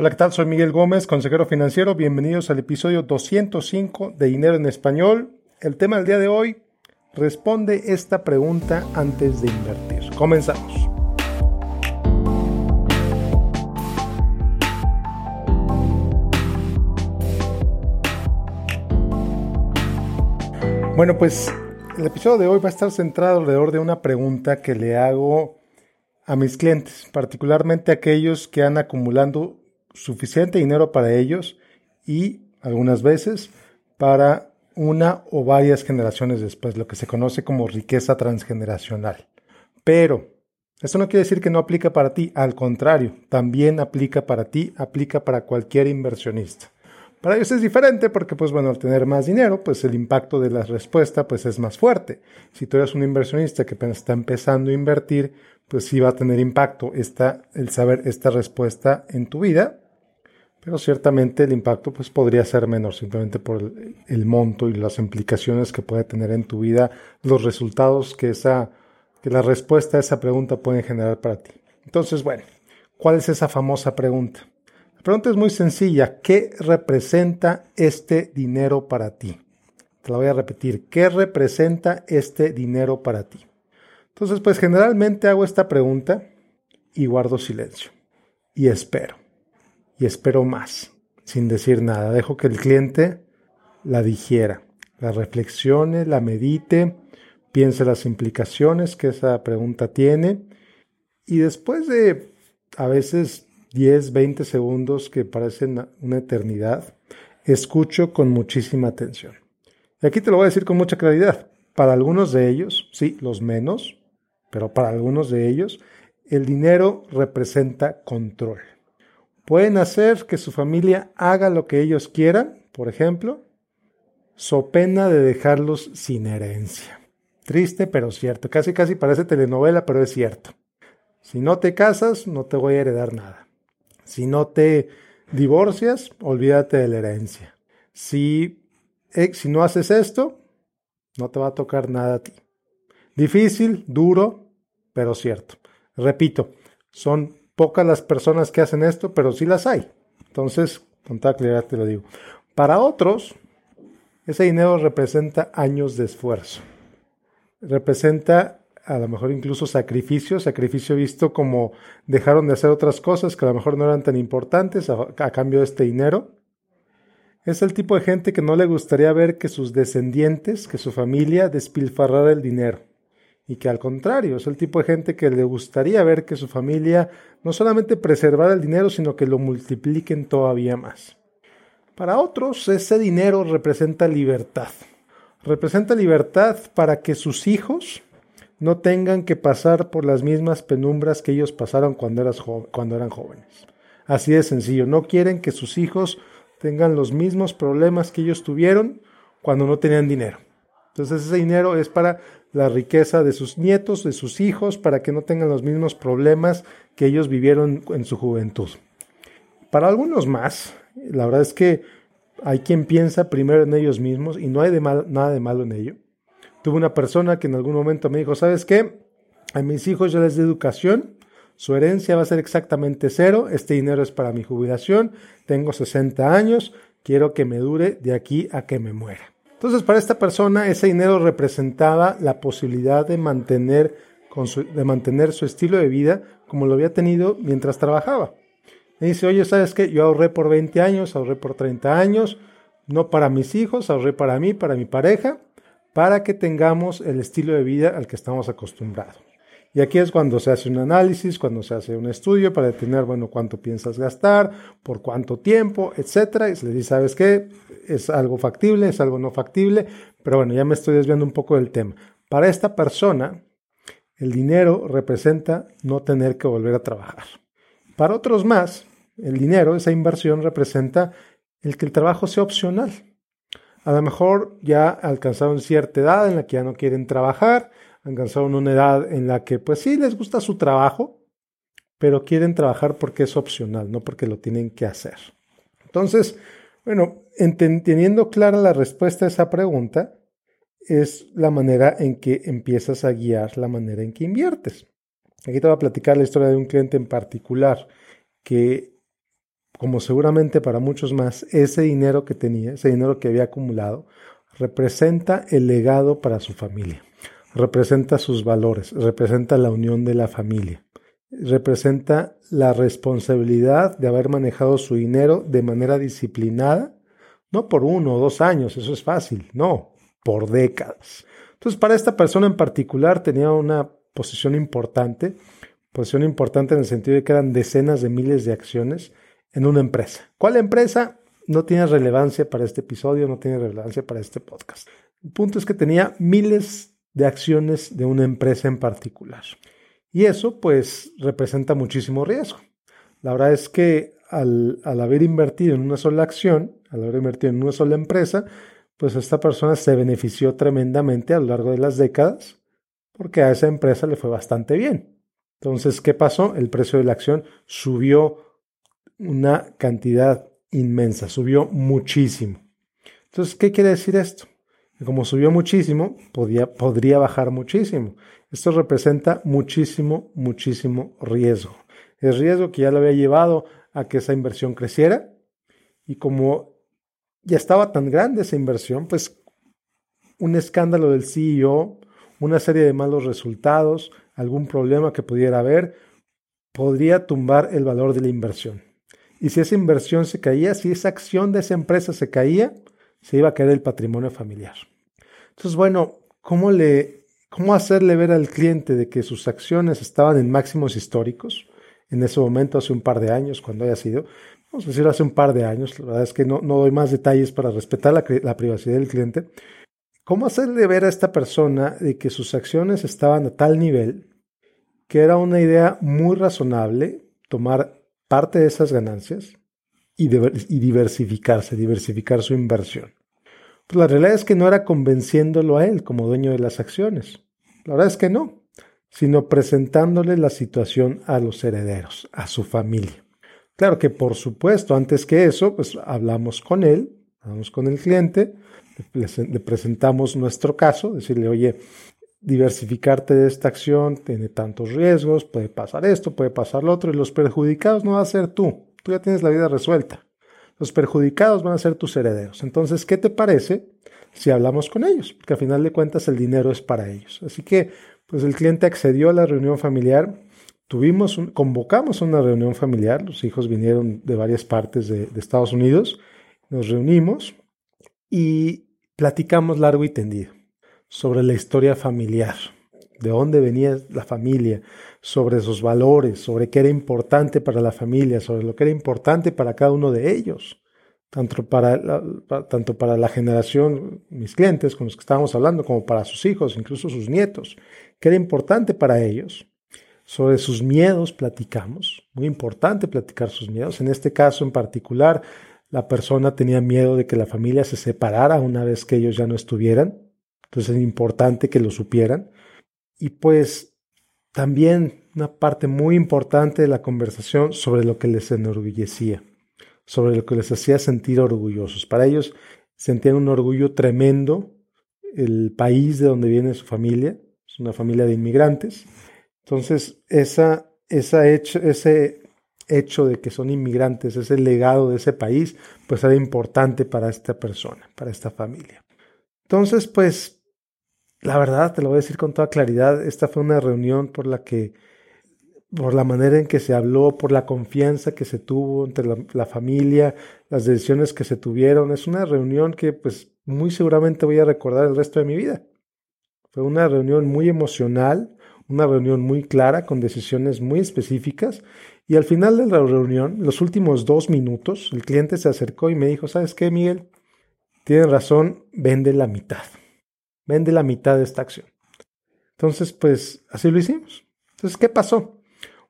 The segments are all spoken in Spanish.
Hola, ¿qué tal? Soy Miguel Gómez, consejero financiero. Bienvenidos al episodio 205 de Dinero en Español. El tema del día de hoy responde esta pregunta antes de invertir. Comenzamos. Bueno, pues el episodio de hoy va a estar centrado alrededor de una pregunta que le hago a mis clientes, particularmente aquellos que han acumulando suficiente dinero para ellos y algunas veces para una o varias generaciones después, lo que se conoce como riqueza transgeneracional. Pero esto no quiere decir que no aplica para ti, al contrario, también aplica para ti, aplica para cualquier inversionista. Para ellos es diferente porque, pues bueno, al tener más dinero, pues el impacto de la respuesta pues es más fuerte. Si tú eres un inversionista que está empezando a invertir, pues sí va a tener impacto esta, el saber esta respuesta en tu vida, pero ciertamente el impacto pues podría ser menor simplemente por el, monto y las implicaciones que puede tener en tu vida, los resultados que esa que la respuesta a esa pregunta puede generar para ti. Entonces, bueno, ¿cuál es esa famosa pregunta? La pregunta es muy sencilla, ¿qué representa este dinero para ti? Te la voy a repetir, ¿qué representa este dinero para ti? Entonces, pues generalmente hago esta pregunta y guardo silencio y espero y espero más, sin decir nada. Dejo que el cliente la digiera, la reflexione, la medite, piense las implicaciones que esa pregunta tiene y después de a veces 10, 20 segundos que parecen una eternidad, escucho con muchísima atención. Y aquí te lo voy a decir con mucha claridad. Para algunos de ellos, sí, los menos, pero para algunos de ellos, el dinero representa control. Pueden hacer que su familia haga lo que ellos quieran, por ejemplo, so pena de dejarlos sin herencia. Triste, pero cierto. Casi, casi parece telenovela, pero es cierto. Si no te casas, no te voy a heredar nada. Si no te divorcias, olvídate de la herencia. Si, eh, si no haces esto, no te va a tocar nada a ti. Difícil, duro, pero cierto. Repito, son pocas las personas que hacen esto, pero sí las hay. Entonces, con toda claridad te lo digo. Para otros, ese dinero representa años de esfuerzo. Representa a lo mejor incluso sacrificio, sacrificio visto como dejaron de hacer otras cosas que a lo mejor no eran tan importantes a, a cambio de este dinero. Es el tipo de gente que no le gustaría ver que sus descendientes, que su familia despilfarrara el dinero y que al contrario es el tipo de gente que le gustaría ver que su familia no solamente preservara el dinero, sino que lo multipliquen todavía más. Para otros, ese dinero representa libertad. Representa libertad para que sus hijos no tengan que pasar por las mismas penumbras que ellos pasaron cuando, cuando eran jóvenes. Así de sencillo, no quieren que sus hijos tengan los mismos problemas que ellos tuvieron cuando no tenían dinero. Entonces ese dinero es para la riqueza de sus nietos, de sus hijos, para que no tengan los mismos problemas que ellos vivieron en su juventud. Para algunos más, la verdad es que hay quien piensa primero en ellos mismos y no hay de nada de malo en ello. Tuve una persona que en algún momento me dijo, ¿sabes qué? A mis hijos ya les di educación, su herencia va a ser exactamente cero, este dinero es para mi jubilación, tengo 60 años, quiero que me dure de aquí a que me muera. Entonces, para esta persona, ese dinero representaba la posibilidad de mantener, su, de mantener su estilo de vida como lo había tenido mientras trabajaba. Dice, oye, ¿sabes qué? Yo ahorré por 20 años, ahorré por 30 años, no para mis hijos, ahorré para mí, para mi pareja, para que tengamos el estilo de vida al que estamos acostumbrados. Y aquí es cuando se hace un análisis, cuando se hace un estudio para determinar, bueno, cuánto piensas gastar, por cuánto tiempo, etcétera. Y se le dice, ¿sabes qué? Es algo factible, es algo no factible, pero bueno, ya me estoy desviando un poco del tema. Para esta persona, el dinero representa no tener que volver a trabajar. Para otros más, el dinero, esa inversión, representa el que el trabajo sea opcional. A lo mejor ya alcanzaron cierta edad en la que ya no quieren trabajar, alcanzaron una edad en la que pues sí les gusta su trabajo, pero quieren trabajar porque es opcional, no porque lo tienen que hacer. Entonces, bueno, teniendo clara la respuesta a esa pregunta, es la manera en que empiezas a guiar la manera en que inviertes. Aquí te voy a platicar la historia de un cliente en particular que como seguramente para muchos más, ese dinero que tenía, ese dinero que había acumulado, representa el legado para su familia, representa sus valores, representa la unión de la familia, representa la responsabilidad de haber manejado su dinero de manera disciplinada, no por uno o dos años, eso es fácil, no, por décadas. Entonces, para esta persona en particular tenía una posición importante, posición importante en el sentido de que eran decenas de miles de acciones en una empresa. ¿Cuál empresa? No tiene relevancia para este episodio, no tiene relevancia para este podcast. El punto es que tenía miles de acciones de una empresa en particular. Y eso pues representa muchísimo riesgo. La verdad es que al, al, haber invertido en una sola acción, al haber invertido en una sola empresa, pues esta persona se benefició tremendamente a lo largo de las décadas porque a esa empresa le fue bastante bien. Entonces, ¿qué pasó? El precio de la acción subió una cantidad inmensa, subió muchísimo. Entonces, ¿qué quiere decir esto? Que como subió muchísimo, podía, podría bajar muchísimo. Esto representa muchísimo, muchísimo riesgo. El riesgo que ya lo había llevado a que esa inversión creciera y como ya estaba tan grande esa inversión, pues un escándalo del CEO, una serie de malos resultados, algún problema que pudiera haber, podría tumbar el valor de la inversión. Y si esa inversión se caía, si esa acción de esa empresa se caía, se iba a caer el patrimonio familiar. Entonces, bueno, ¿cómo, le, cómo hacerle ver al cliente de que sus acciones estaban en máximos históricos? En ese momento, hace un par de años, cuando haya sido, vamos a decir hace un par de años, la verdad es que no, no doy más detalles para respetar la, la privacidad del cliente, ¿Cómo hacerle ver a esta persona de que sus acciones estaban a tal nivel que era una idea muy razonable tomar parte de esas ganancias y, diversificarse, diversificar su inversión? Pues la realidad es que no era convenciéndolo a él como dueño de las acciones. La verdad es que no, sino presentándole la situación a los herederos, a su familia. Claro que por supuesto, antes que eso, pues hablamos con él, hablamos con el cliente, le, presentamos nuestro caso, decirle, oye, diversificarte de esta acción tiene tantos riesgos, puede pasar esto, puede pasar lo otro, y los perjudicados no va a ser tú, tú ya tienes la vida resuelta. Los perjudicados van a ser tus herederos. Entonces, ¿qué te parece si hablamos con ellos? Porque al final de cuentas el dinero es para ellos. Así que, pues el cliente accedió a la reunión familiar, tuvimos, convocamos una reunión familiar, los hijos vinieron de varias partes de, de Estados Unidos, nos reunimos y platicamos largo y tendido sobre la historia familiar, de dónde venía la familia, sobre sus valores, sobre qué era importante para la familia, sobre lo que era importante para cada uno de ellos, tanto para la, tanto para la generación, mis clientes con los que estábamos hablando, como para sus hijos, incluso sus nietos, qué era importante para ellos. Sobre sus miedos platicamos, muy importante platicar sus miedos, en este caso en particular la persona tenía miedo de que la familia se separara una vez que ellos ya no estuvieran. Entonces es importante que lo supieran. Y pues también una parte muy importante de la conversación sobre lo que les enorgullecía, sobre lo que les hacía sentir orgullosos. Para ellos sentían un orgullo tremendo el país de donde viene su familia, es una familia de inmigrantes. Entonces, esa, hecho, ese hecho de que son inmigrantes, ese legado de ese país, pues era importante para esta persona, para esta familia. Entonces, pues, la verdad, te lo voy a decir con toda claridad, esta fue una reunión por la que, por la manera en que se habló, por la confianza que se tuvo entre la, familia, las decisiones que se tuvieron, es una reunión que, pues, muy seguramente voy a recordar el resto de mi vida. Fue una reunión muy emocional, una reunión muy clara, con decisiones muy específicas y al final de la reunión, los últimos dos minutos, el cliente se acercó y me dijo, ¿sabes qué, Miguel? Tienes razón, vende la mitad. Vende la mitad de esta acción. Entonces, pues así lo hicimos. Entonces, ¿qué pasó?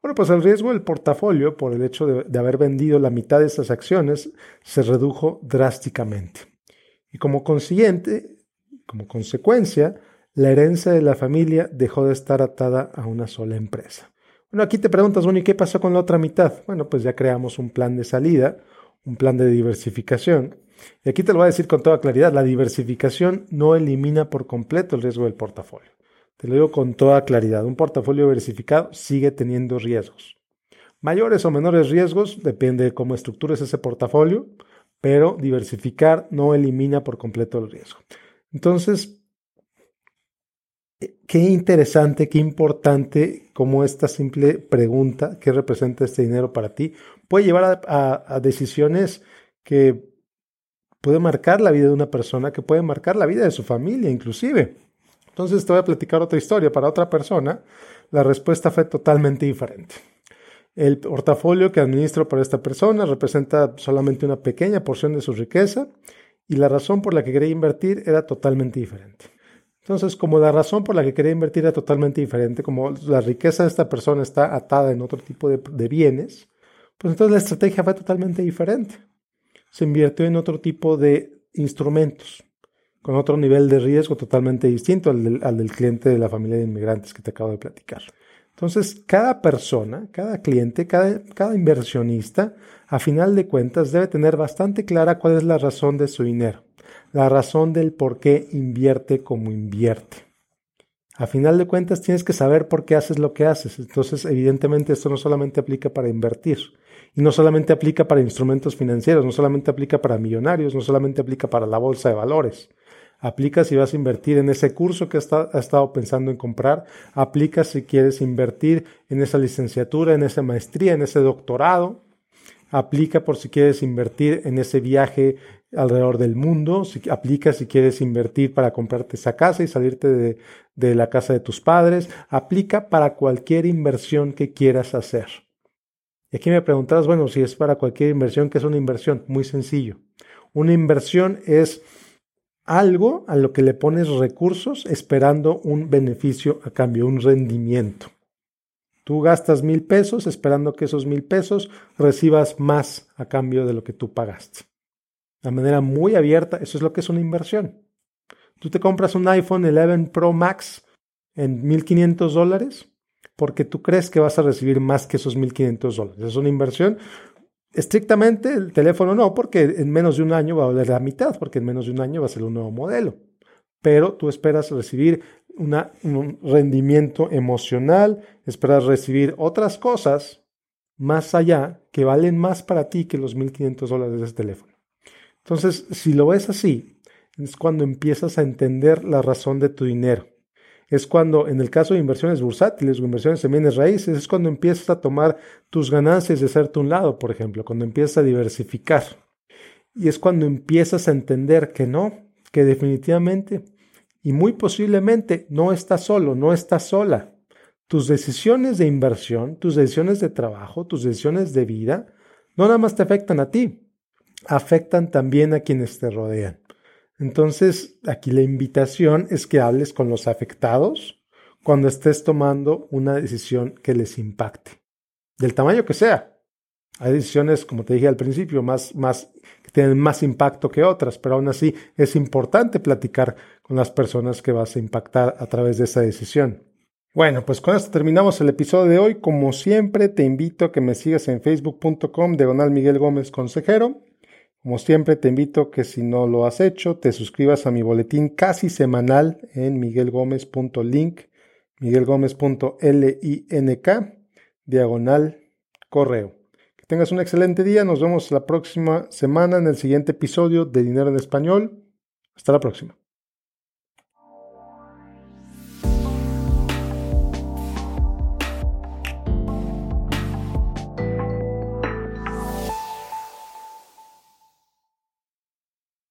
Bueno, pues el riesgo del portafolio por el hecho de, haber vendido la mitad de estas acciones se redujo drásticamente. Y como consiguiente, como consecuencia, la herencia de la familia dejó de estar atada a una sola empresa. Bueno, aquí te preguntas, bueno, ¿y qué pasó con la otra mitad? Bueno, pues ya creamos un plan de salida, un plan de diversificación. Y aquí te lo voy a decir con toda claridad, la diversificación no elimina por completo el riesgo del portafolio. Te lo digo con toda claridad, un portafolio diversificado sigue teniendo riesgos. Mayores o menores riesgos, depende de cómo estructures ese portafolio, pero diversificar no elimina por completo el riesgo. Entonces, qué interesante, qué importante como esta simple pregunta, ¿qué representa este dinero para ti? Puede llevar a, decisiones que pueden marcar la vida de una persona, que pueden marcar la vida de su familia inclusive. Entonces te voy a platicar otra historia. Para otra persona, la respuesta fue totalmente diferente. El portafolio que administro para esta persona representa solamente una pequeña porción de su riqueza y la razón por la que quería invertir era totalmente diferente. Entonces, como la razón por la que quería invertir era totalmente diferente, como la riqueza de esta persona está atada en otro tipo de, bienes, pues entonces la estrategia fue totalmente diferente. Se invirtió en otro tipo de instrumentos, con otro nivel de riesgo totalmente distinto al del, al del cliente de la familia de inmigrantes que te acabo de platicar. Entonces, cada persona, cada cliente, cada, cada, inversionista, a final de cuentas, debe tener bastante clara cuál es la razón de su dinero la razón del por qué invierte como invierte. A final de cuentas tienes que saber por qué haces lo que haces. Entonces, evidentemente, esto no solamente aplica para invertir y no solamente aplica para instrumentos financieros, no solamente aplica para millonarios, no solamente aplica para la bolsa de valores. Aplica si vas a invertir en ese curso que has estado pensando en comprar. Aplica si quieres invertir en esa licenciatura, en esa maestría, en ese doctorado. Aplica por si quieres invertir en ese viaje alrededor del mundo, si, aplica si quieres invertir para comprarte esa casa y salirte de, de la casa de tus padres, aplica para cualquier inversión que quieras hacer. Y aquí me preguntarás, bueno, si es para cualquier inversión, ¿qué es una inversión? Muy sencillo. Una inversión es algo a lo que le pones recursos esperando un beneficio a cambio, un rendimiento. Tú gastas mil pesos esperando que esos mil pesos recibas más a cambio de lo que tú pagaste de manera muy abierta, eso es lo que es una inversión. Tú te compras un iPhone 11 Pro Max en 1.500 dólares porque tú crees que vas a recibir más que esos 1.500 dólares. Es una inversión. Estrictamente el teléfono no, porque en menos de un año va a valer la mitad, porque en menos de un año va a ser un nuevo modelo. Pero tú esperas recibir un rendimiento emocional, esperas recibir otras cosas más allá que valen más para ti que los 1.500 dólares de ese teléfono. Entonces, si lo ves así, es cuando empiezas a entender la razón de tu dinero. Es cuando, en el caso de inversiones bursátiles o inversiones en bienes raíces, es cuando empiezas a tomar tus ganancias de hacerte un lado, por ejemplo, cuando empiezas a diversificar. Y es cuando empiezas a entender que no, que definitivamente y muy posiblemente no estás solo, no estás sola. Tus decisiones de inversión, tus decisiones de trabajo, tus decisiones de vida, no nada más te afectan a ti, afectan también a quienes te rodean. Entonces, aquí la invitación es que hables con los afectados cuando estés tomando una decisión que les impacte, del tamaño que sea. Hay decisiones, como te dije al principio, más, más, que tienen más impacto que otras, pero aún así es importante platicar con las personas que vas a impactar a través de esa decisión. Bueno, pues con esto terminamos el episodio de hoy. Como siempre, te invito a que me sigas en facebook.com diagonal Miguel Gómez Consejero como siempre, te invito que si no lo has hecho, te suscribas a mi boletín casi semanal en miguelgomez.link, miguelgomez.link, diagonal correo. Que tengas un excelente día. Nos vemos la próxima semana en el siguiente episodio de Dinero en Español. Hasta la próxima.